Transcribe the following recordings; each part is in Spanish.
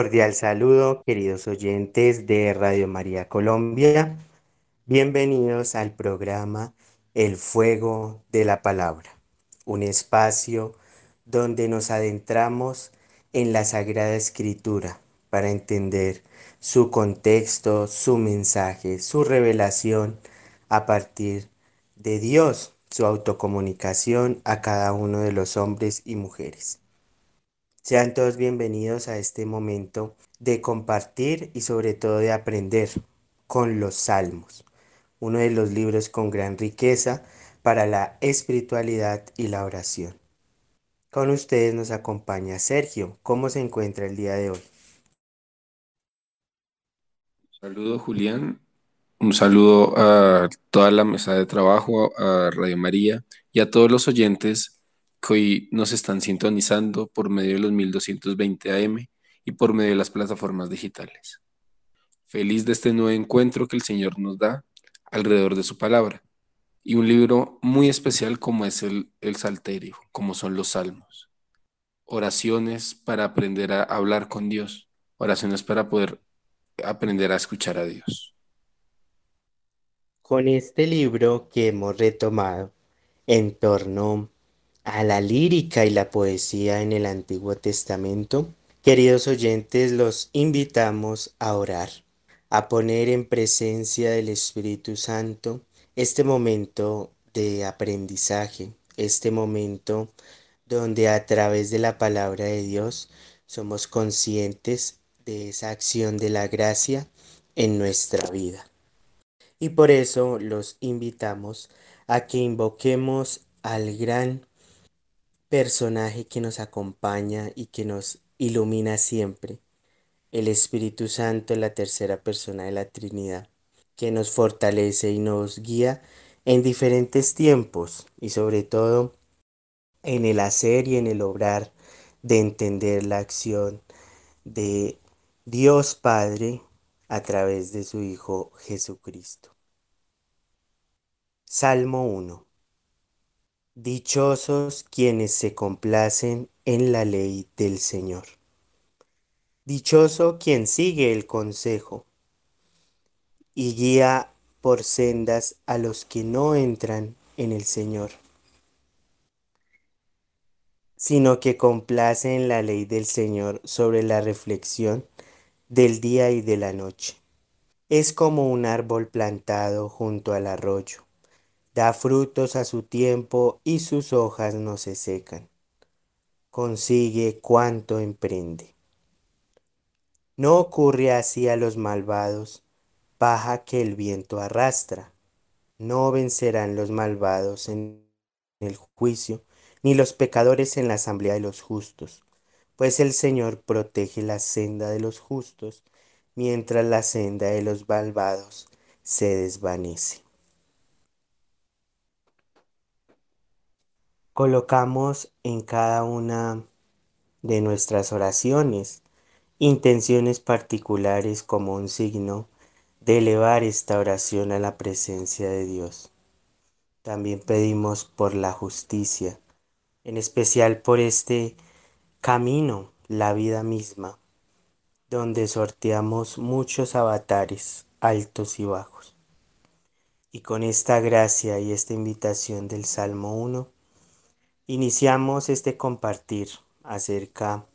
Cordial saludo, queridos oyentes de Radio María Colombia. Bienvenidos al programa El Fuego de la Palabra, un espacio donde nos adentramos en la Sagrada Escritura para entender su contexto, su mensaje, su revelación a partir de Dios, su autocomunicación a cada uno de los hombres y mujeres. Sean todos bienvenidos a este momento de compartir y sobre todo de aprender con los salmos, uno de los libros con gran riqueza para la espiritualidad y la oración. Con ustedes nos acompaña Sergio. ¿Cómo se encuentra el día de hoy? Saludo Julián, un saludo a toda la mesa de trabajo, a Radio María y a todos los oyentes que hoy nos están sintonizando por medio de los 1220 AM y por medio de las plataformas digitales. Feliz de este nuevo encuentro que el Señor nos da alrededor de su palabra y un libro muy especial como es el, el Salterio, como son los Salmos. Oraciones para aprender a hablar con Dios, oraciones para poder aprender a escuchar a Dios. Con este libro que hemos retomado en torno a la lírica y la poesía en el Antiguo Testamento, queridos oyentes, los invitamos a orar, a poner en presencia del Espíritu Santo este momento de aprendizaje, este momento donde a través de la palabra de Dios somos conscientes de esa acción de la gracia en nuestra vida. Y por eso los invitamos a que invoquemos al gran personaje que nos acompaña y que nos ilumina siempre, el Espíritu Santo, la tercera persona de la Trinidad, que nos fortalece y nos guía en diferentes tiempos y sobre todo en el hacer y en el obrar de entender la acción de Dios Padre a través de su Hijo Jesucristo. Salmo 1 Dichosos quienes se complacen en la ley del Señor. Dichoso quien sigue el consejo y guía por sendas a los que no entran en el Señor, sino que complace en la ley del Señor sobre la reflexión del día y de la noche. Es como un árbol plantado junto al arroyo da frutos a su tiempo y sus hojas no se secan. Consigue cuanto emprende. No ocurre así a los malvados, paja que el viento arrastra. No vencerán los malvados en el juicio, ni los pecadores en la asamblea de los justos, pues el Señor protege la senda de los justos, mientras la senda de los malvados se desvanece. Colocamos en cada una de nuestras oraciones intenciones particulares como un signo de elevar esta oración a la presencia de Dios. También pedimos por la justicia, en especial por este camino, la vida misma, donde sorteamos muchos avatares altos y bajos. Y con esta gracia y esta invitación del Salmo 1, Iniciamos este compartir acerca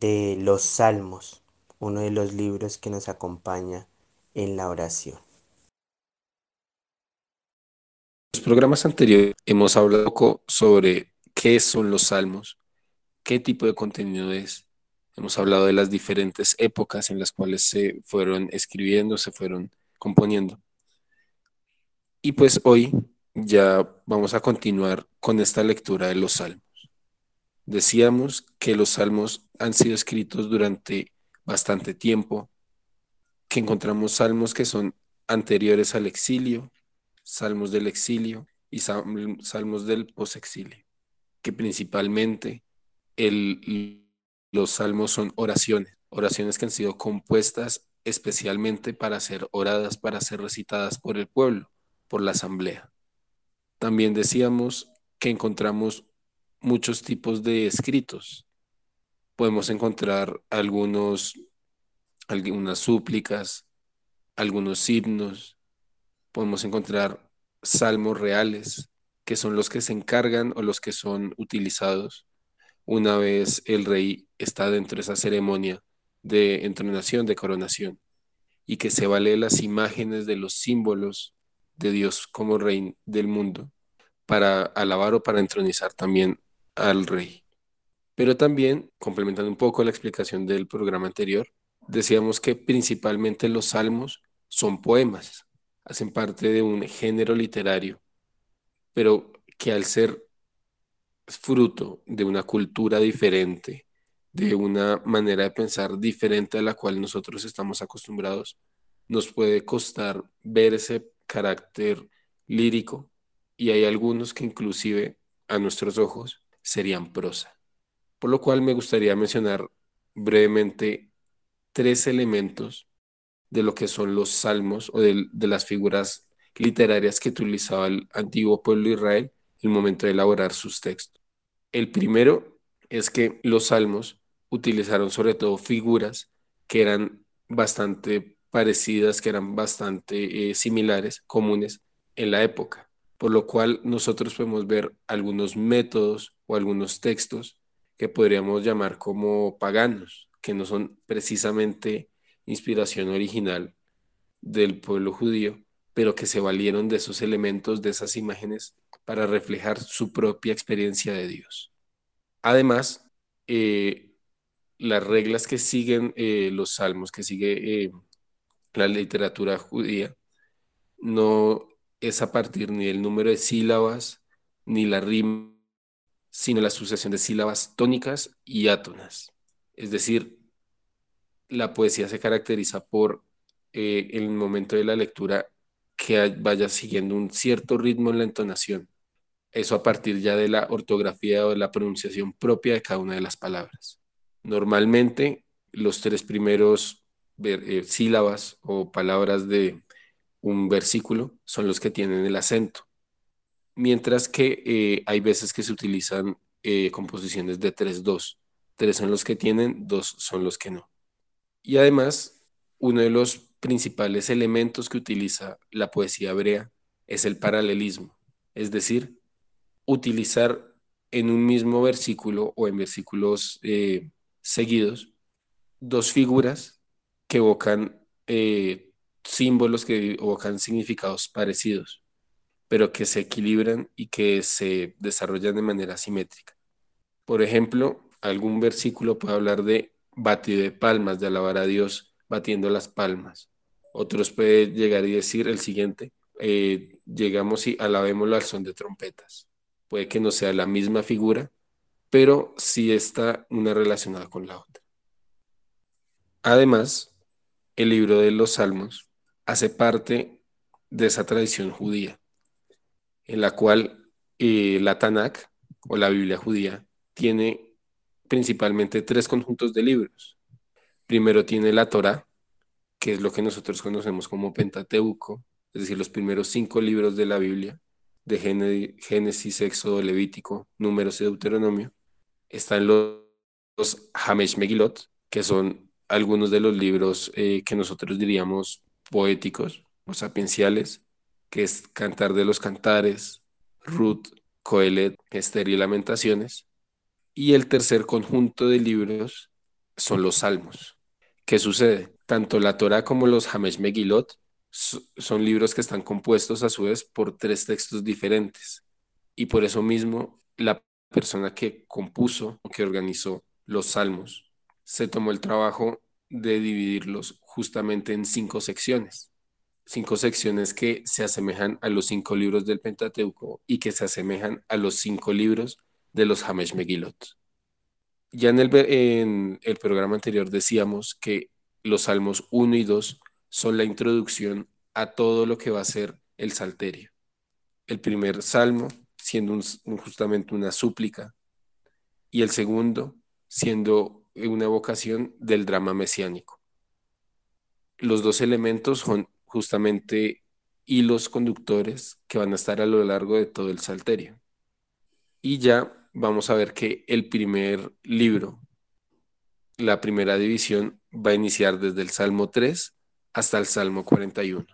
de los salmos, uno de los libros que nos acompaña en la oración. En los programas anteriores hemos hablado poco sobre qué son los salmos, qué tipo de contenido es. Hemos hablado de las diferentes épocas en las cuales se fueron escribiendo, se fueron componiendo. Y pues hoy ya vamos a continuar con esta lectura de los salmos. Decíamos que los salmos han sido escritos durante bastante tiempo, que encontramos salmos que son anteriores al exilio, salmos del exilio y salmos del posexilio, que principalmente los salmos son oraciones, oraciones que han sido compuestas especialmente para ser oradas, para ser recitadas por el pueblo, por la asamblea. También decíamos que encontramos muchos tipos de escritos. podemos encontrar algunos, algunas súplicas, algunos himnos, podemos encontrar salmos reales, que son los que se encargan o los que son utilizados una vez el rey está dentro de esa ceremonia de entronación, de coronación, y que se vale las imágenes de los símbolos de Dios como rey del mundo para alabar o para entronizar también al rey. Pero también, complementando un poco la explicación del programa anterior, decíamos que principalmente los salmos son poemas, hacen parte de un género literario, pero que al ser fruto de una cultura diferente, de una manera de pensar diferente a la cual nosotros estamos acostumbrados, nos puede costar ver ese carácter lírico y hay algunos que inclusive a nuestros ojos serían prosa. Por lo cual me gustaría mencionar brevemente tres elementos de lo que son los salmos o de, las figuras literarias que utilizaba el antiguo pueblo de Israel en el momento de elaborar sus textos. El primero es que los salmos utilizaron sobre todo figuras que eran bastante parecidas, que eran bastante eh, similares, comunes en la época, por lo cual nosotros podemos ver algunos métodos o algunos textos que podríamos llamar como paganos, que no son precisamente inspiración original del pueblo judío, pero que se valieron de esos elementos, de esas imágenes, para reflejar su propia experiencia de Dios. Además, eh, las reglas que siguen eh, los salmos, que sigue la literatura judía, no es a partir ni del número de sílabas, ni la rima, sino la sucesión de sílabas tónicas y átonas. Es decir, la poesía se caracteriza por el momento de la lectura que vaya siguiendo un cierto ritmo en la entonación. Eso a partir ya de la ortografía o de la pronunciación propia de cada una de las palabras. Normalmente los tres primeros eh, sílabas o palabras de un versículo son los que tienen el acento, mientras que eh, hay veces que se utilizan eh, composiciones de 3-2. Tres son los que tienen, dos son los que no. Y además, uno de los principales elementos que utiliza la poesía hebrea es el paralelismo, es decir, utilizar en un mismo versículo o en versículos seguidos dos figuras que evocan eh, símbolos que evocan significados parecidos, pero que se equilibran y que se desarrollan de manera simétrica. Por ejemplo, algún versículo puede hablar de batir de palmas, de alabar a Dios batiendo las palmas. Otros puede llegar y decir el siguiente, eh, llegamos y alabémoslo al son de trompetas. Puede que no sea la misma figura, pero sí está una relacionada con la otra. Además, el libro de los Salmos hace parte de esa tradición judía, en la cual eh, la Tanakh o la Biblia judía tiene principalmente tres conjuntos de libros. Primero tiene la Torah, que es lo que nosotros conocemos como Pentateuco, es decir, los primeros cinco libros de la Biblia, de Génesis, Éxodo, Levítico, Números y Deuteronomio. Están los, los Hamesh Megilot, que son algunos de los libros eh, que nosotros diríamos poéticos o sapienciales, que es Cantar de los Cantares, Ruth, Coelet, Esther y Lamentaciones. Y el tercer conjunto de libros son los Salmos. ¿Qué sucede? Tanto la Torah como los Hamesh Megilot son libros que están compuestos a su vez por tres textos diferentes. Y por eso mismo la persona que compuso o que organizó los salmos se tomó el trabajo de dividirlos justamente en cinco secciones. Cinco secciones que se asemejan a los cinco libros del Pentateuco y que se asemejan a los cinco libros de los Hamesh Megilot. Ya en el, en el programa anterior decíamos que los salmos 1 y 2 son la introducción a todo lo que va a ser el salterio. El primer salmo siendo justamente una súplica y el segundo siendo una evocación del drama mesiánico. Los dos elementos son justamente hilos conductores que van a estar a lo largo de todo el salterio. Y ya vamos a ver que el primer libro la primera división va a iniciar desde el Salmo 3 hasta el Salmo 41.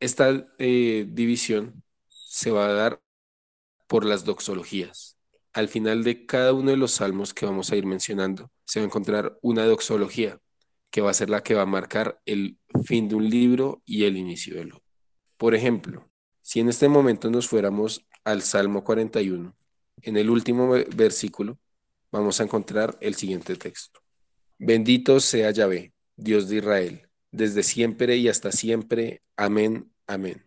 Esta eh, división se va a dar por las doxologías. Al final de cada uno de los salmos que vamos a ir mencionando, se va a encontrar una doxología, que va a ser la que va a marcar el fin de un libro y el inicio del otro. Por ejemplo, si en este momento nos fuéramos al Salmo 41, en el último versículo vamos a encontrar el siguiente texto. Bendito sea Yahvé, Dios de Israel, desde siempre y hasta siempre. Amén, amén.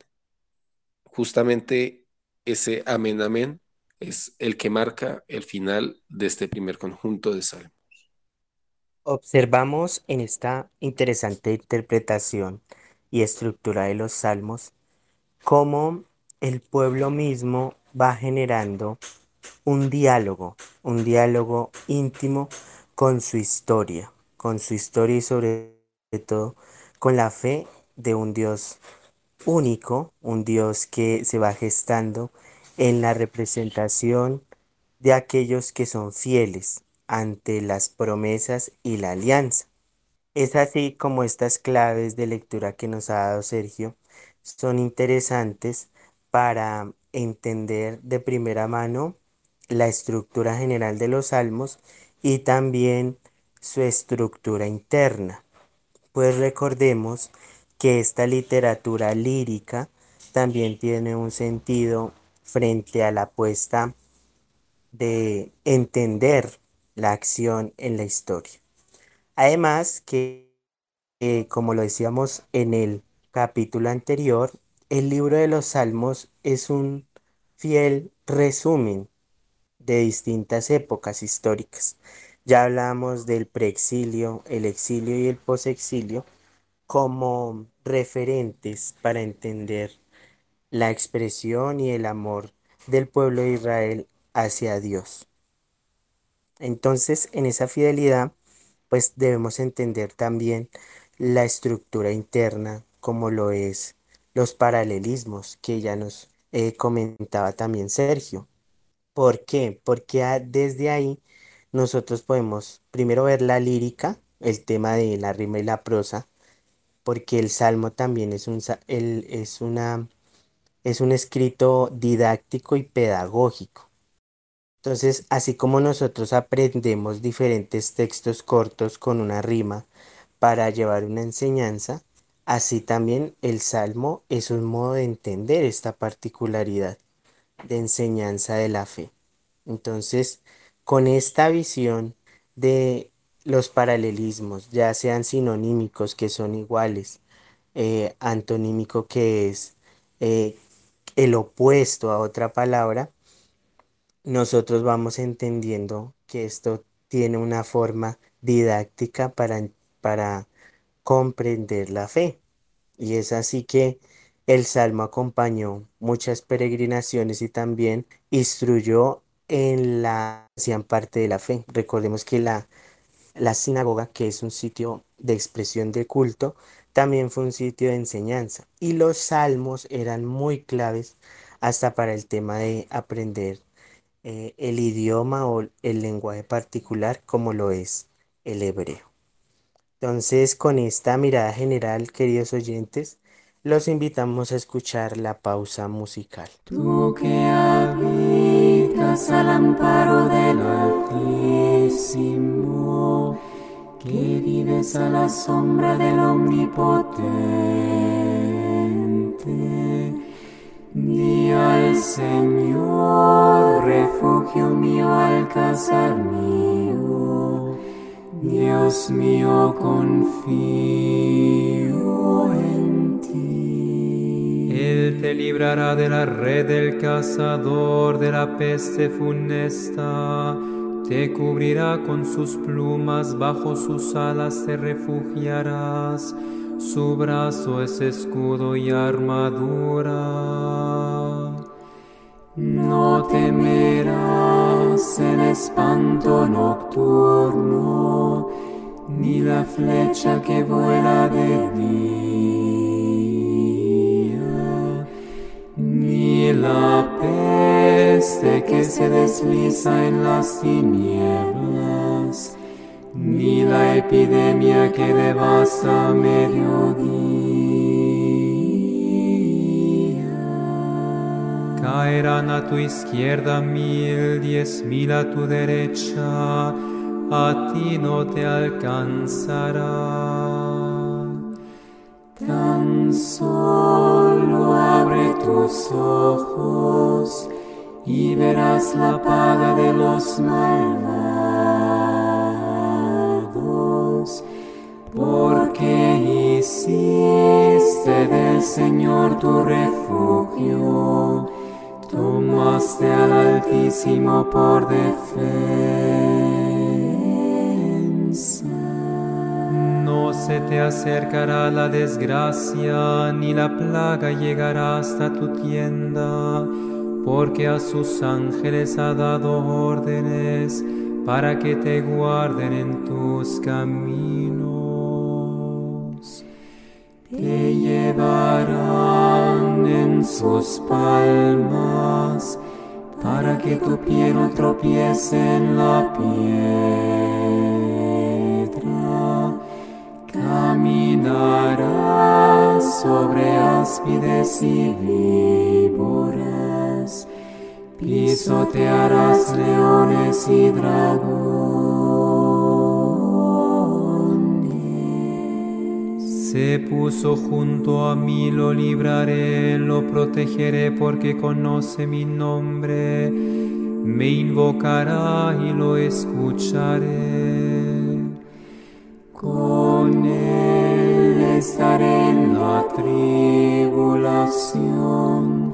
Justamente ese amén, amén es el que marca el final de este primer conjunto de salmos. Observamos en esta interesante interpretación y estructura de los salmos cómo el pueblo mismo va generando un diálogo, un diálogo íntimo con su historia, con su historia y sobre todo con la fe de un Dios único, un Dios que se va gestando en la representación de aquellos que son fieles ante las promesas y la alianza. Es así como estas claves de lectura que nos ha dado Sergio son interesantes para entender de primera mano la estructura general de los salmos y también su estructura interna. Pues recordemos que esta literatura lírica también tiene un sentido frente a la puesta de entender la acción en la historia. Además que, eh, como lo decíamos en el capítulo anterior, el libro de los Salmos es un fiel resumen de distintas épocas históricas. Ya hablamos del preexilio, el exilio y el posexilio como referentes para entender la expresión y el amor del pueblo de Israel hacia Dios. Entonces, en esa fidelidad, pues debemos entender también la estructura interna, como lo es los paralelismos que ya nos eh, comentaba también Sergio. ¿Por qué? Porque desde ahí nosotros podemos primero ver la lírica, el tema de la rima y la prosa, porque el salmo también es un, es una, es un escrito didáctico y pedagógico. Entonces, así como nosotros aprendemos diferentes textos cortos con una rima para llevar una enseñanza, así también el salmo es un modo de entender esta particularidad de enseñanza de la fe. Entonces, con esta visión de los paralelismos, ya sean sinonímicos que son iguales, eh, antonímico que es eh, el opuesto a otra palabra, nosotros vamos entendiendo que esto tiene una forma didáctica para, para comprender la fe. Y es así que el Salmo acompañó muchas peregrinaciones y también instruyó en la hacían parte de la fe. Recordemos que la, la sinagoga, que es un sitio de expresión de culto, también fue un sitio de enseñanza. Y los salmos eran muy claves hasta para el tema de aprender eh, el idioma o el lenguaje particular como lo es el hebreo. Entonces, con esta mirada general, queridos oyentes, los invitamos a escuchar la pausa musical. Tú que habitas al amparo del Altísimo, que vives a la sombra del Omnipotente, di al Señor, refugio mío, alcázar mío, Dios mío, confío en ti. Él te librará de la red del cazador, de la peste funesta. Te cubrirá con sus plumas, bajo sus alas te refugiarás. Su brazo es escudo y armadura. No temerás el espanto nocturno, ni la flecha que vuela de día, la peste que se desliza en las tinieblas ni la epidemia que devasta mediodía. Caerán a tu izquierda mil, diez mil a tu derecha, a ti no te alcanzará. Tan solo abre tus ojos y verás la paga de los malvados, porque hiciste del Señor tu refugio, tomaste al Altísimo por defensa. Se te acercará la desgracia, ni la plaga llegará hasta tu tienda, porque a sus ángeles ha dado órdenes para que te guarden en tus caminos. Te llevarán en sus palmas para que tu pie no tropiece en la piedra. Caminarás sobre áspides y víboras, pisotearás leones y dragones. Se puso junto a mí, lo libraré, lo protegeré porque conoce mi nombre. Me invocará y lo escucharé. Él estaré en la tribulación,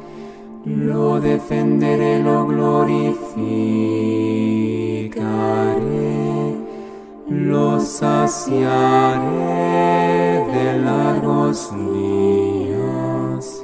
lo defenderé, lo glorificaré, lo saciaré de largos días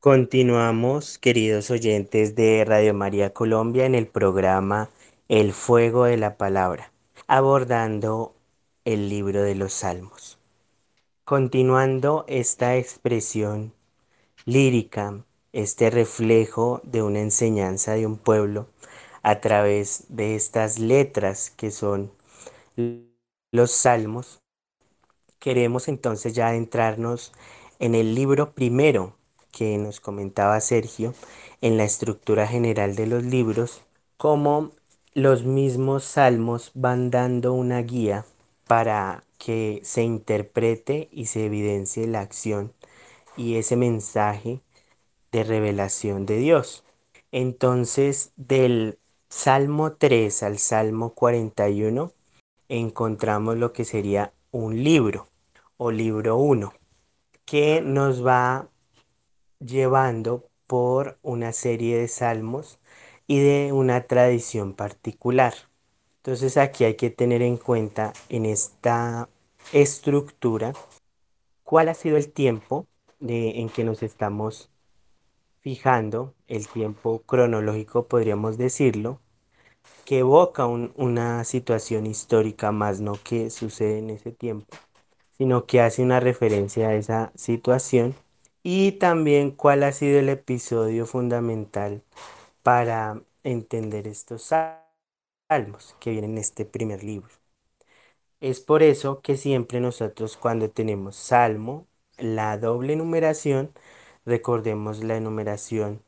Continuamos, queridos oyentes de Radio María Colombia, en el programa El Fuego de la Palabra, abordando el libro de los Salmos. Continuando esta expresión lírica, este reflejo de una enseñanza de un pueblo a través de estas letras que son los salmos, queremos entonces ya adentrarnos en el libro primero que nos comentaba Sergio, en la estructura general de los libros, cómo los mismos salmos van dando una guía para que se interprete y se evidencie la acción y ese mensaje de revelación de Dios. Entonces, del Salmo 3 al Salmo 41, encontramos lo que sería un libro o libro 1, que nos va llevando por una serie de salmos y de una tradición particular. Entonces aquí hay que tener en cuenta en esta estructura cuál ha sido el tiempo de, en que nos estamos fijando, el tiempo cronológico podríamos decirlo, que evoca un- una situación histórica más no que sucede en ese tiempo, sino que hace una referencia a esa situación y también cuál ha sido el episodio fundamental para entender estos salmos que vienen en este primer libro. Es por eso que siempre nosotros cuando tenemos salmo, la doble numeración, recordemos la numeración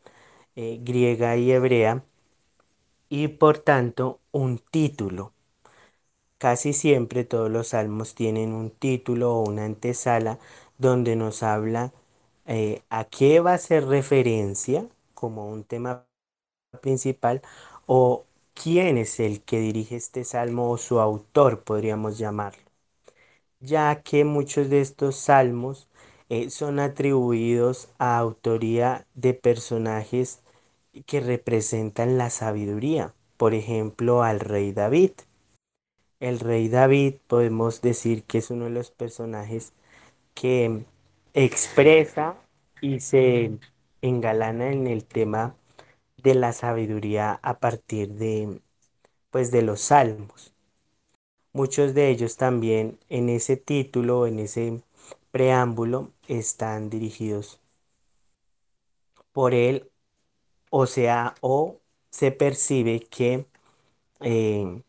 eh, griega y hebrea, y por tanto un título. Casi siempre todos los salmos tienen un título o una antesala donde nos habla eh, a qué va a ser referencia como un tema principal o quién es el que dirige este salmo o su autor, podríamos llamarlo, ya que muchos de estos salmos eh, son atribuidos a autoría de personajes que representan la sabiduría, por ejemplo al rey David. El rey David podemos decir que es uno de los personajes que expresa y se engalana en el tema de la sabiduría a partir de pues de los salmos. Muchos de ellos también en ese título, en ese preámbulo, están dirigidos por él, o sea, o se percibe que eh,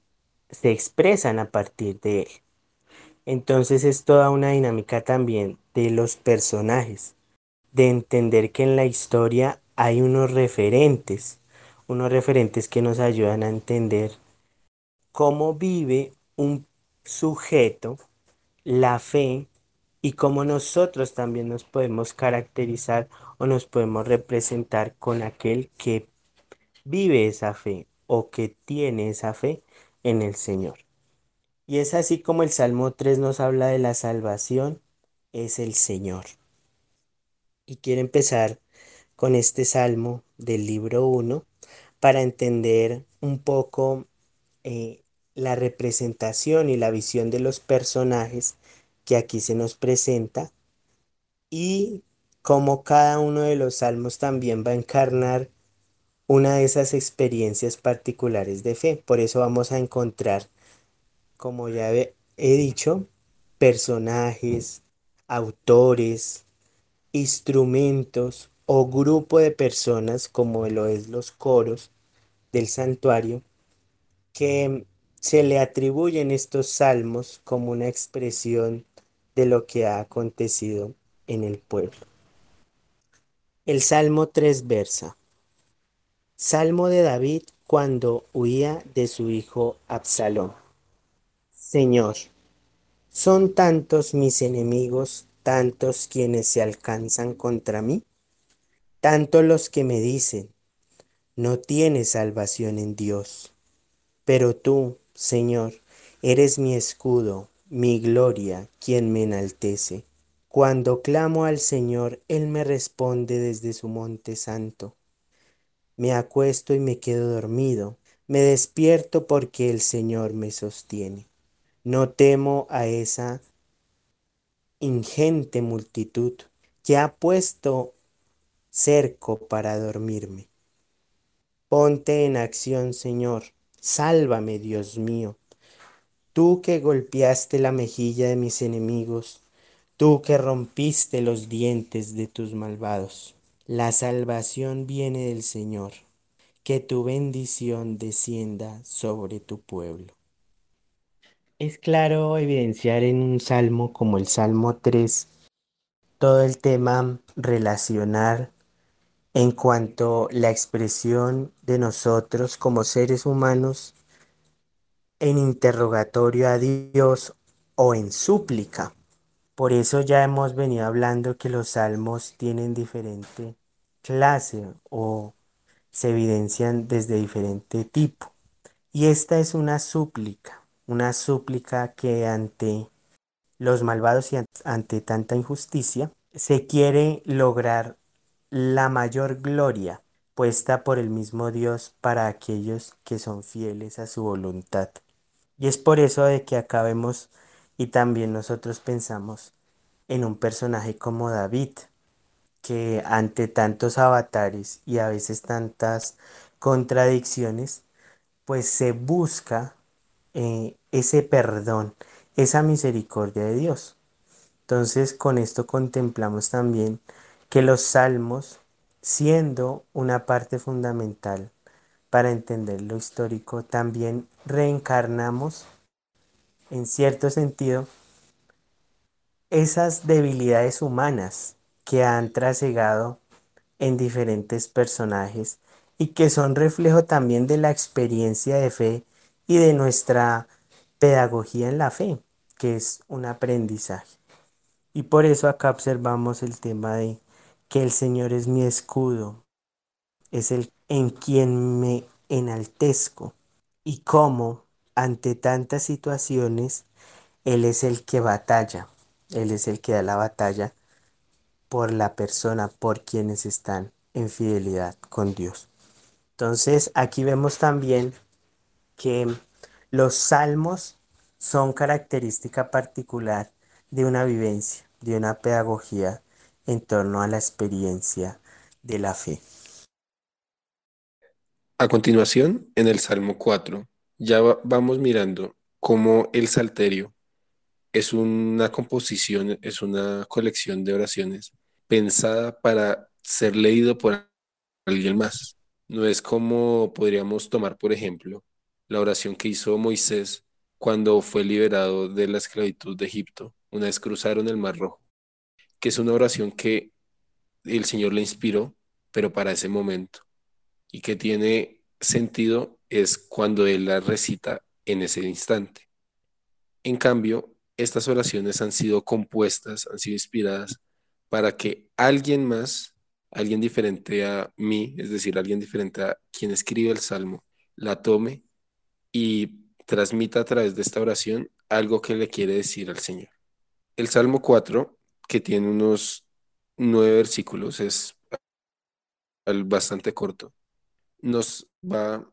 se expresan a partir de él. Entonces es toda una dinámica también de los personajes, de entender que en la historia hay unos referentes, unos referentes que nos ayudan a entender cómo vive un sujeto la fe y cómo nosotros también nos podemos caracterizar o nos podemos representar con aquel que vive esa fe o que tiene esa fe en el Señor. Y es así como el Salmo 3 nos habla de la salvación, es el Señor. Y quiero empezar con este salmo del libro 1 para entender un poco eh, la representación y la visión de los personajes que aquí se nos presenta y cómo cada uno de los salmos también va a encarnar una de esas experiencias particulares de fe. Por eso vamos a encontrar, como ya he dicho, personajes, autores, instrumentos o grupo de personas, como lo es los coros del santuario, que se le atribuyen estos salmos como una expresión de lo que ha acontecido en el pueblo. El Salmo 3 versa. Salmo de David cuando huía de su hijo Absalón. Señor, son tantos mis enemigos, tantos quienes se alcanzan contra mí, tantos los que me dicen, no tienes salvación en Dios. Pero tú, Señor, eres mi escudo, mi gloria, quien me enaltece. Cuando clamo al Señor, Él me responde desde su monte santo. Me acuesto y me quedo dormido, me despierto porque el Señor me sostiene. No temo a esa ingente multitud que ha puesto cerco para dormirme. Ponte en acción, Señor, sálvame, Dios mío. Tú que golpeaste la mejilla de mis enemigos, tú que rompiste los dientes de tus malvados. La salvación viene del Señor, que tu bendición descienda sobre tu pueblo. Es claro evidenciar en un salmo como el Salmo 3 todo el tema relacional en cuanto la expresión de nosotros como seres humanos en interrogatorio a Dios o en súplica. Por eso ya hemos venido hablando que los salmos tienen diferente clase o se evidencian desde diferente tipo. Y esta es una súplica una súplica que ante los malvados y ante tanta injusticia se quiere lograr la mayor gloria puesta por el mismo Dios para aquellos que son fieles a su voluntad. Y es por eso de que acá vemos y también nosotros pensamos en un personaje como David, que ante tantos avatares y a veces tantas contradicciones, pues se busca eh, ese perdón, esa misericordia de Dios. Entonces con esto contemplamos también que los salmos, siendo una parte fundamental para entender lo histórico, también reencarnamos en cierto sentido esas debilidades humanas que han trasegado en diferentes personajes y que son reflejo también de la experiencia de fe y de nuestra pedagogía en la fe, que es un aprendizaje. Y por eso acá observamos el tema de que el Señor es mi escudo, es el en quien me enaltezco y cómo ante tantas situaciones Él es el que batalla, Él es el que da la batalla por la persona, por quienes están en fidelidad con Dios. Entonces aquí vemos también que los salmos son característica particular de una vivencia, de una pedagogía en torno a la experiencia de la fe. A continuación, en el Salmo 4, ya vamos mirando cómo el salterio es una composición, es una colección de oraciones pensada para ser leído por alguien más. No es como podríamos tomar, por ejemplo, la oración que hizo Moisés cuando fue liberado de la esclavitud de Egipto, una vez cruzaron el Mar Rojo, que es una oración que el Señor le inspiró, pero para ese momento, y que tiene sentido es cuando Él la recita en ese instante. En cambio, estas oraciones han sido compuestas, han sido inspiradas para que alguien más, alguien diferente a mí, es decir, alguien diferente a quien escribe el salmo, la tome y transmita a través de esta oración algo que le quiere decir al Señor. El Salmo 4, que tiene unos nueve versículos, es bastante corto, nos va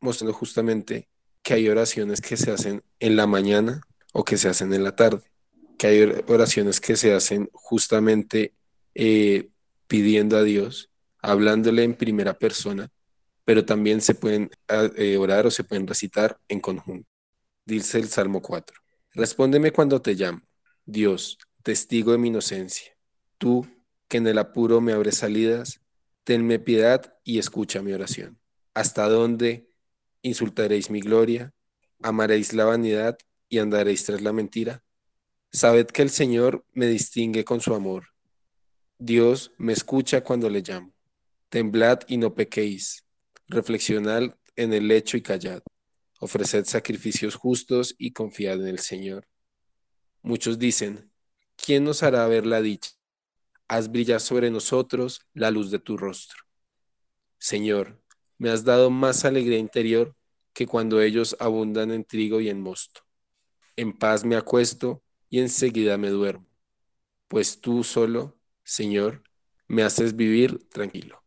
mostrando justamente que hay oraciones que se hacen en la mañana o que se hacen en la tarde, que hay oraciones que se hacen justamente eh, pidiendo a Dios, hablándole en primera persona, pero también se pueden ah, eh, orar o se pueden recitar en conjunto. Dice el Salmo 4. Respóndeme cuando te llamo, Dios, testigo de mi inocencia. Tú, que en el apuro me abres salidas, tenme piedad y escucha mi oración. ¿Hasta dónde insultaréis mi gloria? ¿Amaréis la vanidad y andaréis tras la mentira? Sabed que el Señor me distingue con su amor. Dios me escucha cuando le llamo. Temblad y no pequéis. Reflexionad en el lecho y callad. Ofreced sacrificios justos y confiad en el Señor. Muchos dicen, ¿quién nos hará ver la dicha? Haz brillar sobre nosotros la luz de tu rostro. Señor, me has dado más alegría interior que cuando ellos abundan en trigo y en mosto. En paz me acuesto y enseguida me duermo, pues tú solo, Señor, me haces vivir tranquilo.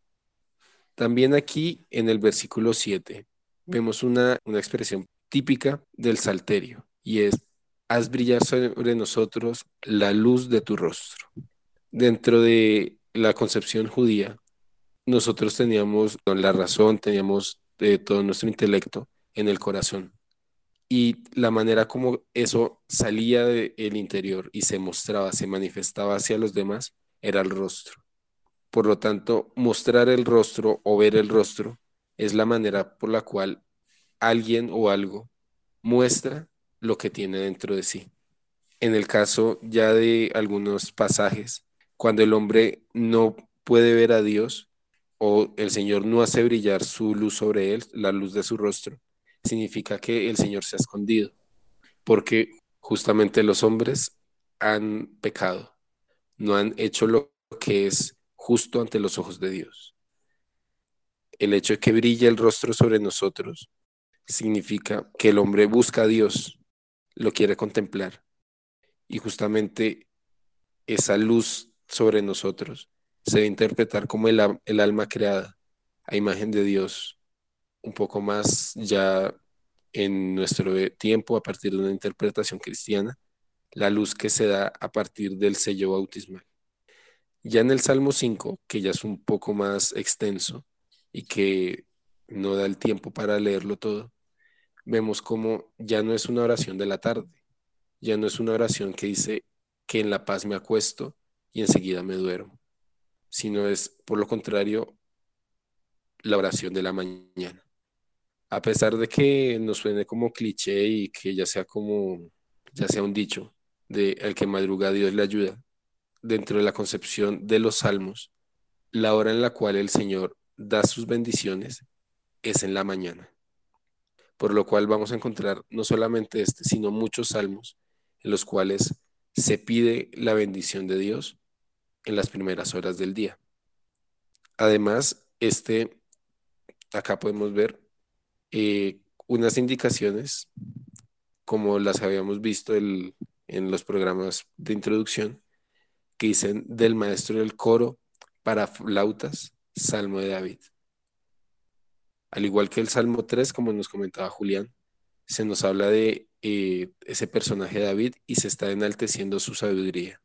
También aquí en el versículo 7 vemos una, una expresión típica del salterio y es, haz brillar sobre nosotros la luz de tu rostro. Dentro de la concepción judía, nosotros teníamos la razón, teníamos eh, todo nuestro intelecto en el corazón. Y la manera como eso salía del interior y se mostraba, se manifestaba hacia los demás, era el rostro. Por lo tanto, mostrar el rostro o ver el rostro es la manera por la cual alguien o algo muestra lo que tiene dentro de sí. En el caso ya de algunos pasajes, cuando el hombre no puede ver a Dios, o el Señor no hace brillar su luz sobre él, la luz de su rostro, significa que el Señor se ha escondido, porque justamente los hombres han pecado, no han hecho lo que es justo ante los ojos de Dios. El hecho de que brille el rostro sobre nosotros significa que el hombre busca a Dios, lo quiere contemplar, y justamente esa luz sobre nosotros se debe interpretar como el, alma creada a imagen de Dios, un poco más ya en nuestro tiempo a partir de una interpretación cristiana, la luz que se da a partir del sello bautismal. Ya en el Salmo 5, que ya es un poco más extenso y que no da el tiempo para leerlo todo, vemos como ya no es una oración de la tarde, ya no es una oración que dice que en la paz me acuesto y enseguida me duermo sino es por lo contrario la oración de la mañana. A pesar de que nos suene como cliché y que ya sea como, ya sea un dicho de el que madruga Dios le ayuda, dentro de la concepción de los salmos, la hora en la cual el Señor da sus bendiciones es en la mañana. Por lo cual vamos a encontrar no solamente este, sino muchos salmos en los cuales se pide la bendición de Dios en las primeras horas del día. Además, este, acá podemos ver eh, unas indicaciones, como las habíamos visto en los programas de introducción, que dicen del maestro del coro para flautas, Salmo de David. Al igual que el Salmo 3, como nos comentaba Julián, se nos habla de eh, ese personaje David y se está enalteciendo su sabiduría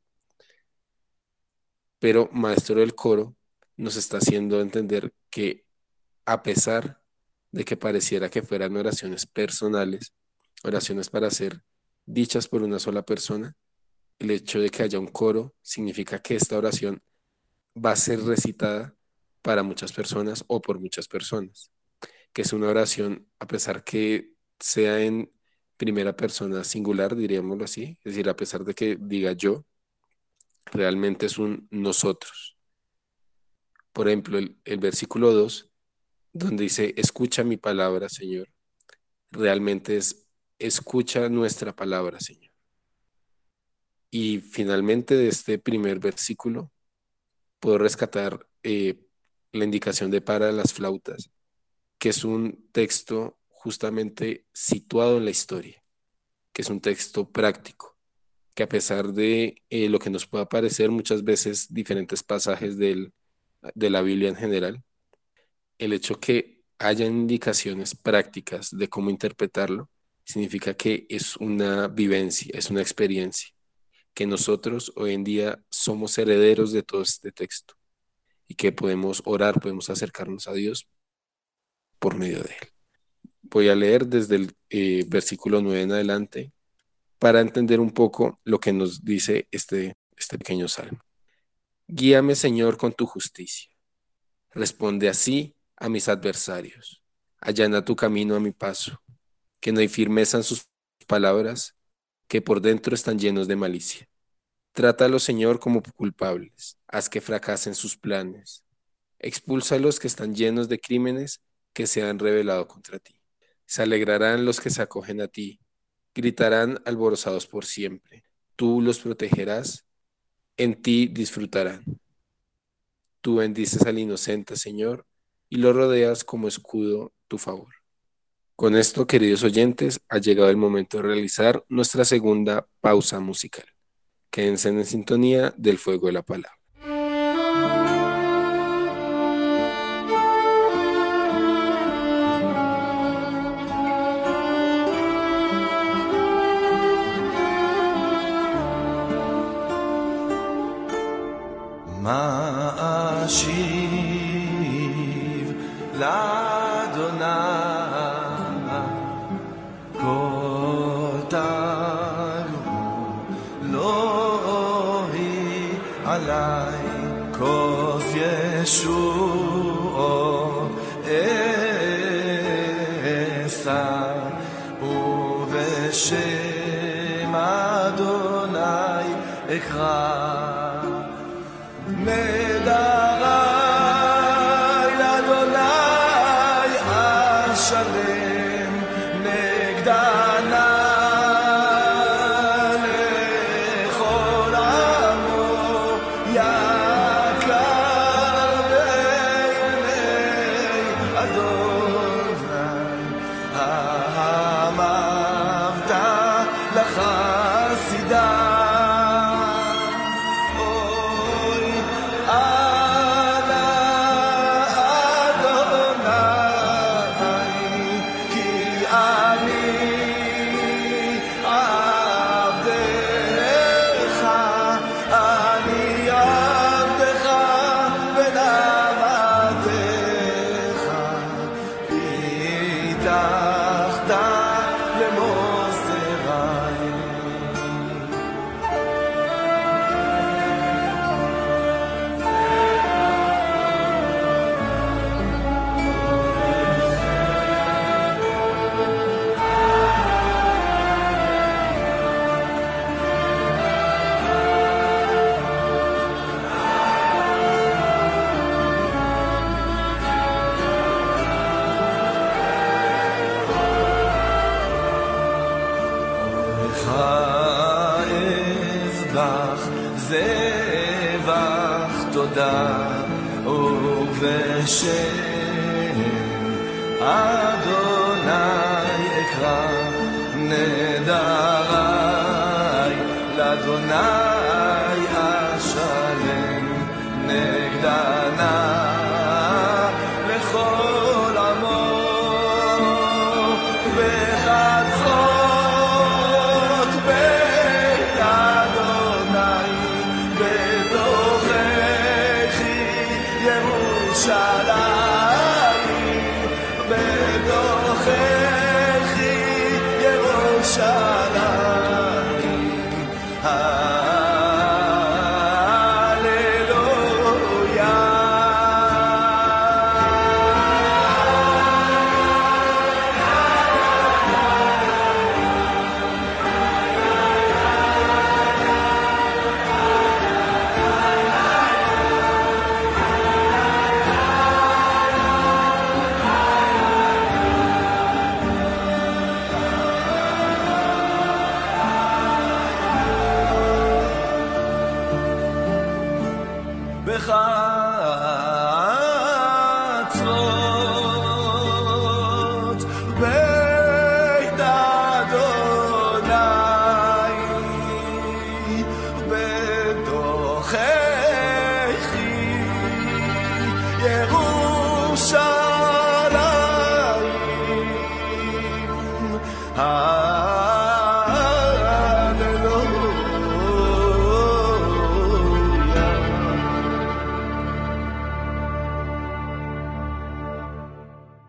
pero maestro del coro nos está haciendo entender que a pesar de que pareciera que fueran oraciones personales, oraciones para ser dichas por una sola persona, el hecho de que haya un coro significa que esta oración va a ser recitada para muchas personas o por muchas personas, que es una oración a pesar que sea en primera persona singular, diríamoslo así, es decir, a pesar de que diga yo, realmente es un nosotros. Por ejemplo, el, el versículo 2, donde dice, escucha mi palabra, Señor, realmente es, escucha nuestra palabra, Señor. Y finalmente de este primer versículo, puedo rescatar eh, la indicación de para las flautas, que es un texto justamente situado en la historia, que es un texto práctico, que a pesar de eh, lo que nos pueda parecer muchas veces diferentes pasajes del, de la Biblia en general, el hecho que haya indicaciones prácticas de cómo interpretarlo, significa que es una vivencia, es una experiencia, que nosotros hoy en día somos herederos de todo este texto y que podemos orar, podemos acercarnos a Dios por medio de él. Voy a leer desde el eh, versículo 9 en adelante para entender un poco lo que nos dice este, este pequeño salmo. Guíame, Señor, con tu justicia. Responde así a mis adversarios. Allana tu camino a mi paso, que no hay firmeza en sus palabras, que por dentro están llenos de malicia. Trátalo, Señor, como culpables, haz que fracasen sus planes. Expulsa a los que están llenos de crímenes que se han revelado contra ti. Se alegrarán los que se acogen a ti, gritarán alborozados por siempre. Tú los protegerás, en ti disfrutarán. Tú bendices al inocente, Señor, y lo rodeas como escudo tu favor. Con esto, queridos oyentes, ha llegado el momento de realizar nuestra segunda pausa musical. Quédense en sintonía del fuego de la palabra.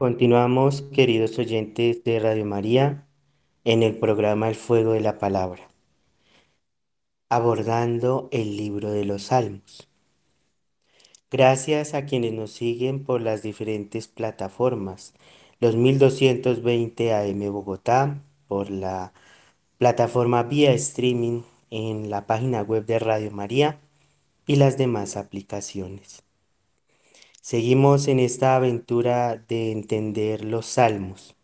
Continuamos, queridos oyentes de Radio María, en el programa El Fuego de la Palabra, abordando el libro de los Salmos. Gracias a quienes nos siguen por las diferentes plataformas, los 1220 AM Bogotá, por la plataforma vía streaming en la página web de Radio María y las demás aplicaciones. Seguimos en esta aventura de entender los salmos,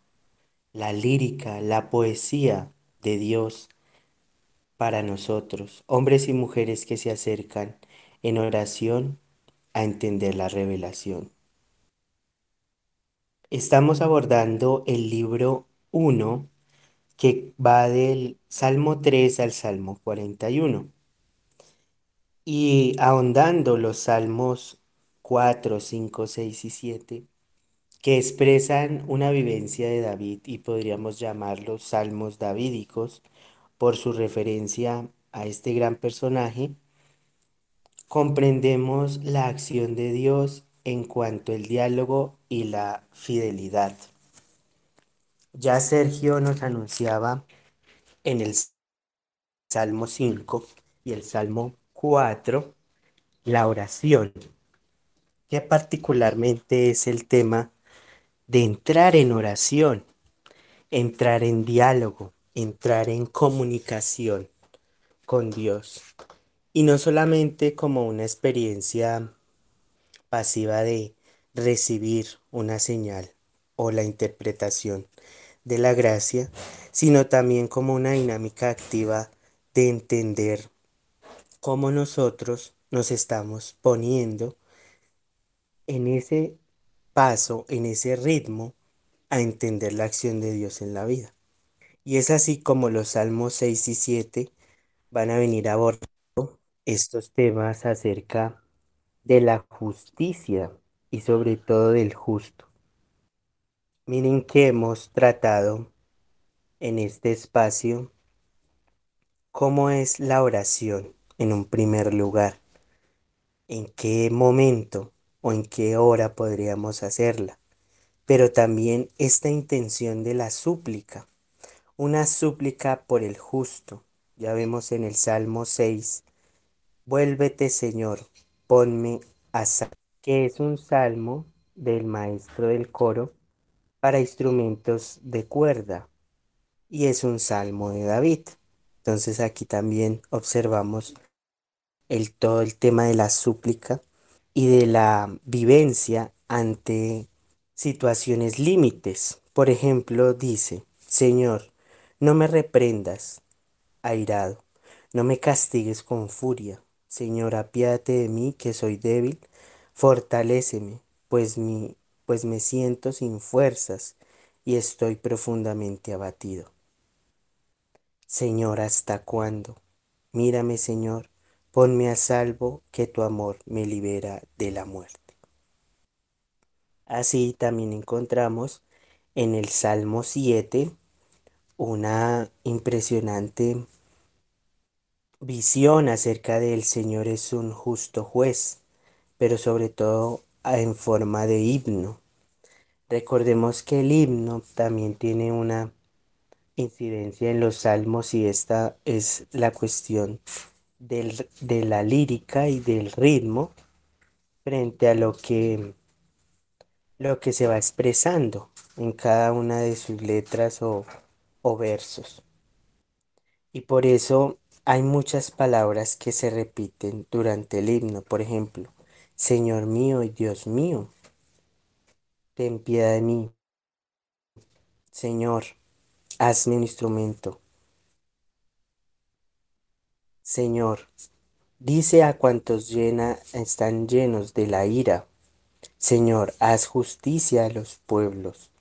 la lírica, la poesía de Dios para nosotros, hombres y mujeres que se acercan en oración a entender la revelación. Estamos abordando el libro 1 que va del Salmo 3 al Salmo 41 y ahondando los salmos 4, 5, 6 y 7, que expresan una vivencia de David y podríamos llamarlos salmos davídicos por su referencia a este gran personaje, comprendemos la acción de Dios en cuanto al diálogo y la fidelidad. Ya Sergio nos anunciaba en el Salmo 5 y el Salmo 4 la oración particularmente es el tema de entrar en oración, entrar en diálogo, entrar en comunicación con Dios. Y no solamente como una experiencia pasiva de recibir una señal o la interpretación de la gracia, sino también como una dinámica activa de entender cómo nosotros nos estamos poniendo en ese paso, en ese ritmo, a entender la acción de Dios en la vida. Y es así como los Salmos 6 y 7 van a venir abordando estos temas acerca de la justicia y sobre todo del justo. Miren que hemos tratado en este espacio cómo es la oración en un primer lugar, en qué momento o en qué hora podríamos hacerla, pero también esta intención de la súplica, una súplica por el justo. Ya vemos en el Salmo 6, vuélvete Señor, ponme a salvo, que es un salmo del maestro del coro para instrumentos de cuerda y es un salmo de David. Entonces aquí también observamos el todo el tema de la súplica y de la vivencia ante situaciones límites. Por ejemplo, dice, Señor, no me reprendas, airado, no me castigues con furia. Señor, apiádate de mí, que soy débil, fortaléceme, pues, mi, pues me siento sin fuerzas y estoy profundamente abatido. Señor, ¿hasta cuándo? Mírame, Señor, Ponme a salvo, que tu amor me libera de la muerte. Así también encontramos en el Salmo 7 una impresionante visión acerca del Señor es un justo juez, pero sobre todo en forma de himno. Recordemos que el himno también tiene una incidencia en los salmos y esta es la cuestión de la lírica y del ritmo frente a lo que, lo que se va expresando en cada una de sus letras o, o versos. Y por eso hay muchas palabras que se repiten durante el himno. Por ejemplo, Señor mío y Dios mío, ten piedad de mí. Señor, hazme un instrumento Señor, Dice a cuantos están llenos de la ira, Señor, haz justicia a los pueblos.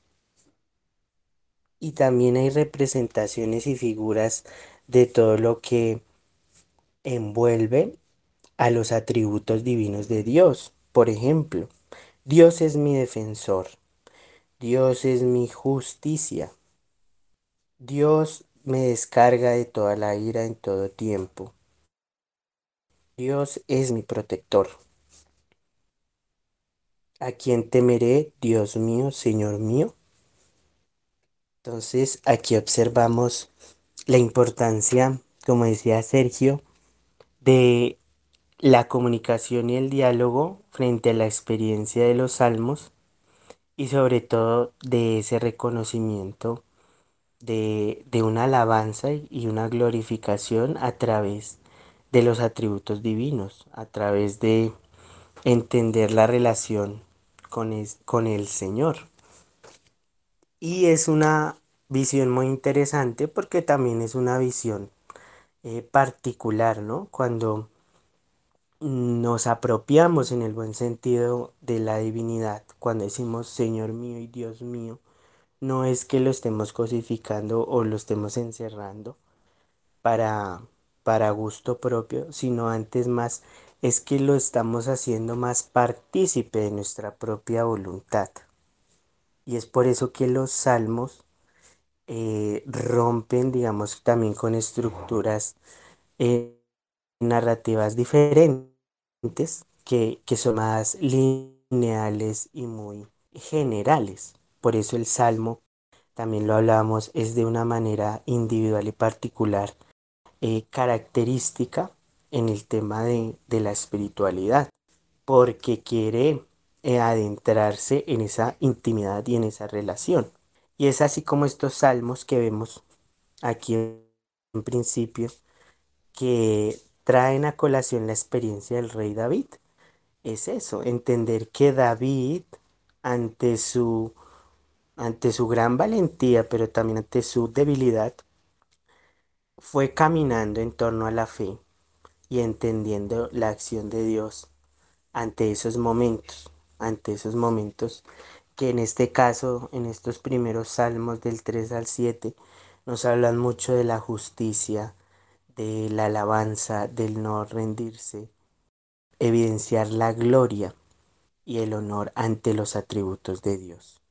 Y también hay representaciones y figuras de todo lo que envuelve a los atributos divinos de Dios. Por ejemplo, Dios es mi defensor. Dios es mi justicia. Dios me descarga de toda la ira en todo tiempo. Dios es mi protector. ¿A quién temeré, Dios mío, Señor mío? Entonces aquí observamos la importancia, como decía Sergio, de la comunicación y el diálogo frente a la experiencia de los salmos y sobre todo de ese reconocimiento de, de una alabanza y una glorificación a través de los atributos divinos, a través de entender la relación con, con el Señor. Y es una visión muy interesante porque también es una visión eh, particular, ¿no? Cuando nos apropiamos en el buen sentido de la divinidad, cuando decimos Señor mío y Dios mío, no es que lo estemos cosificando o lo estemos encerrando para, para gusto propio, sino antes más es que lo estamos haciendo más partícipe de nuestra propia voluntad. Y es por eso que los salmos eh, rompen, digamos, también con estructuras eh, narrativas diferentes que, que son más lineales y muy generales. Por eso el salmo, también lo hablamos, es de una manera individual y particular, eh, característica en el tema de, la espiritualidad, porque quiere eh, adentrarse en esa intimidad y en esa relación. Y es así como estos salmos que vemos aquí en principio, que traen a colación la experiencia del rey David. Es eso, entender que David, ante su, ante su gran valentía, pero también ante su debilidad, fue caminando en torno a la fe y entendiendo la acción de Dios ante esos momentos ante esos momentos que en este caso, en estos primeros salmos del 3 al 7, nos hablan mucho de la justicia, de la alabanza, del no rendirse, evidenciar la gloria y el honor ante los atributos de Dios.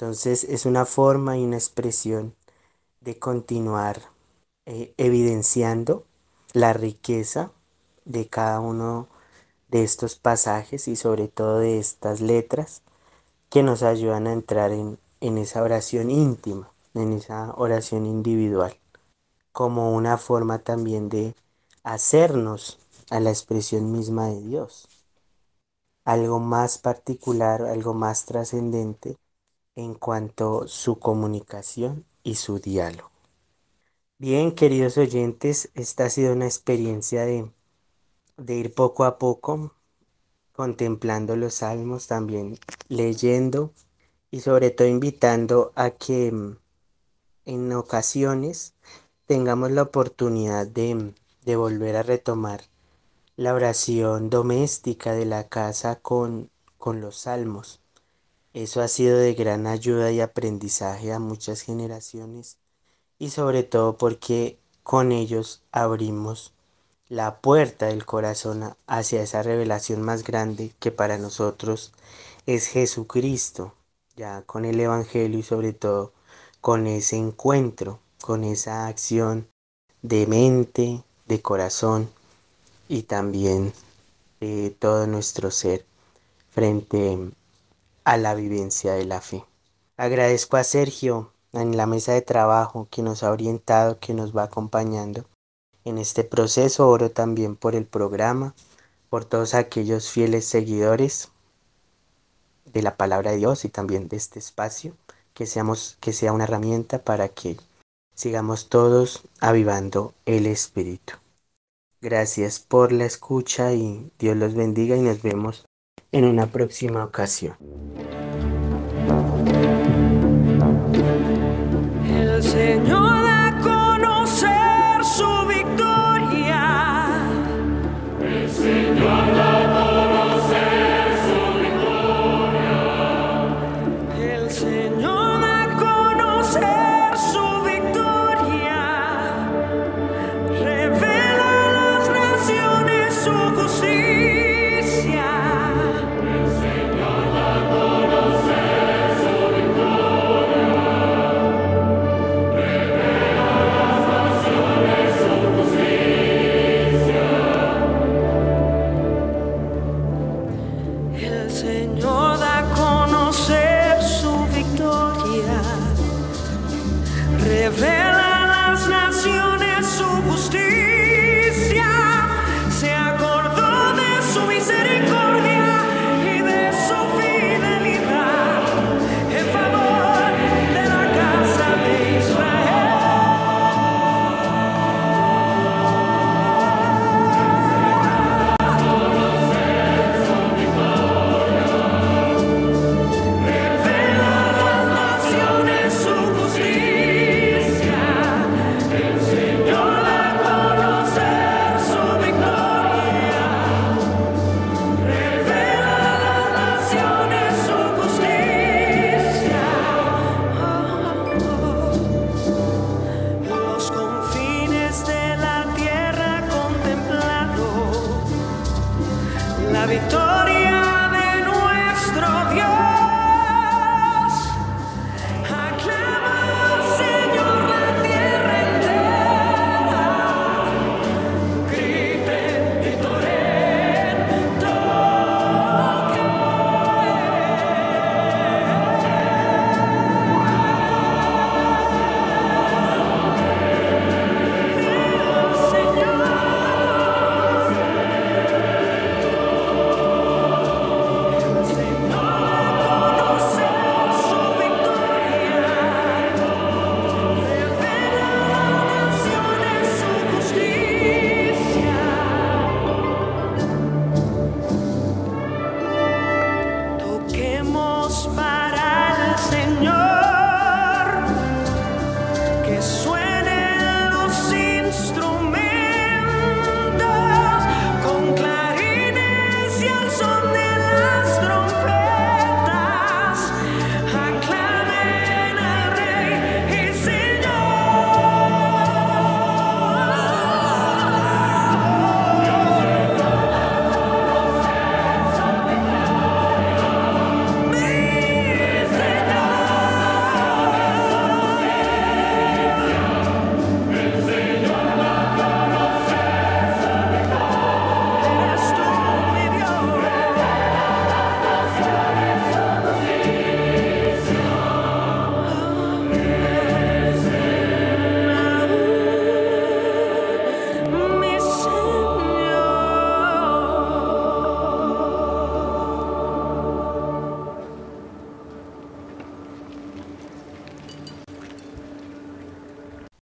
Entonces es una forma y una expresión de continuar eh, evidenciando la riqueza de cada uno de estos pasajes y sobre todo de estas letras que nos ayudan a entrar en, en esa oración íntima, en esa oración individual, como una forma también de hacernos a la expresión misma de Dios, algo más particular, algo más trascendente en cuanto a su comunicación y su diálogo. Bien, queridos oyentes, esta ha sido una experiencia de de ir poco a poco contemplando los salmos, también leyendo y sobre todo invitando a que mm, en ocasiones tengamos la oportunidad de, de volver a retomar la oración doméstica de la casa con, con los salmos. Eso ha sido de gran ayuda y aprendizaje a muchas generaciones y sobre todo porque con ellos abrimos la puerta del corazón hacia esa revelación más grande que para nosotros es Jesucristo, ya con el Evangelio y sobre todo con ese encuentro, con esa acción de mente, de corazón y también de todo nuestro ser frente a la vivencia de la fe. Agradezco a Sergio en la mesa de trabajo que nos ha orientado, que nos va acompañando en este proceso oro también por el programa, por todos aquellos fieles seguidores de la palabra de Dios y también de este espacio, que seamos que sea una herramienta para que sigamos todos avivando el espíritu. Gracias por la escucha y Dios los bendiga y nos vemos en una próxima ocasión. El Señor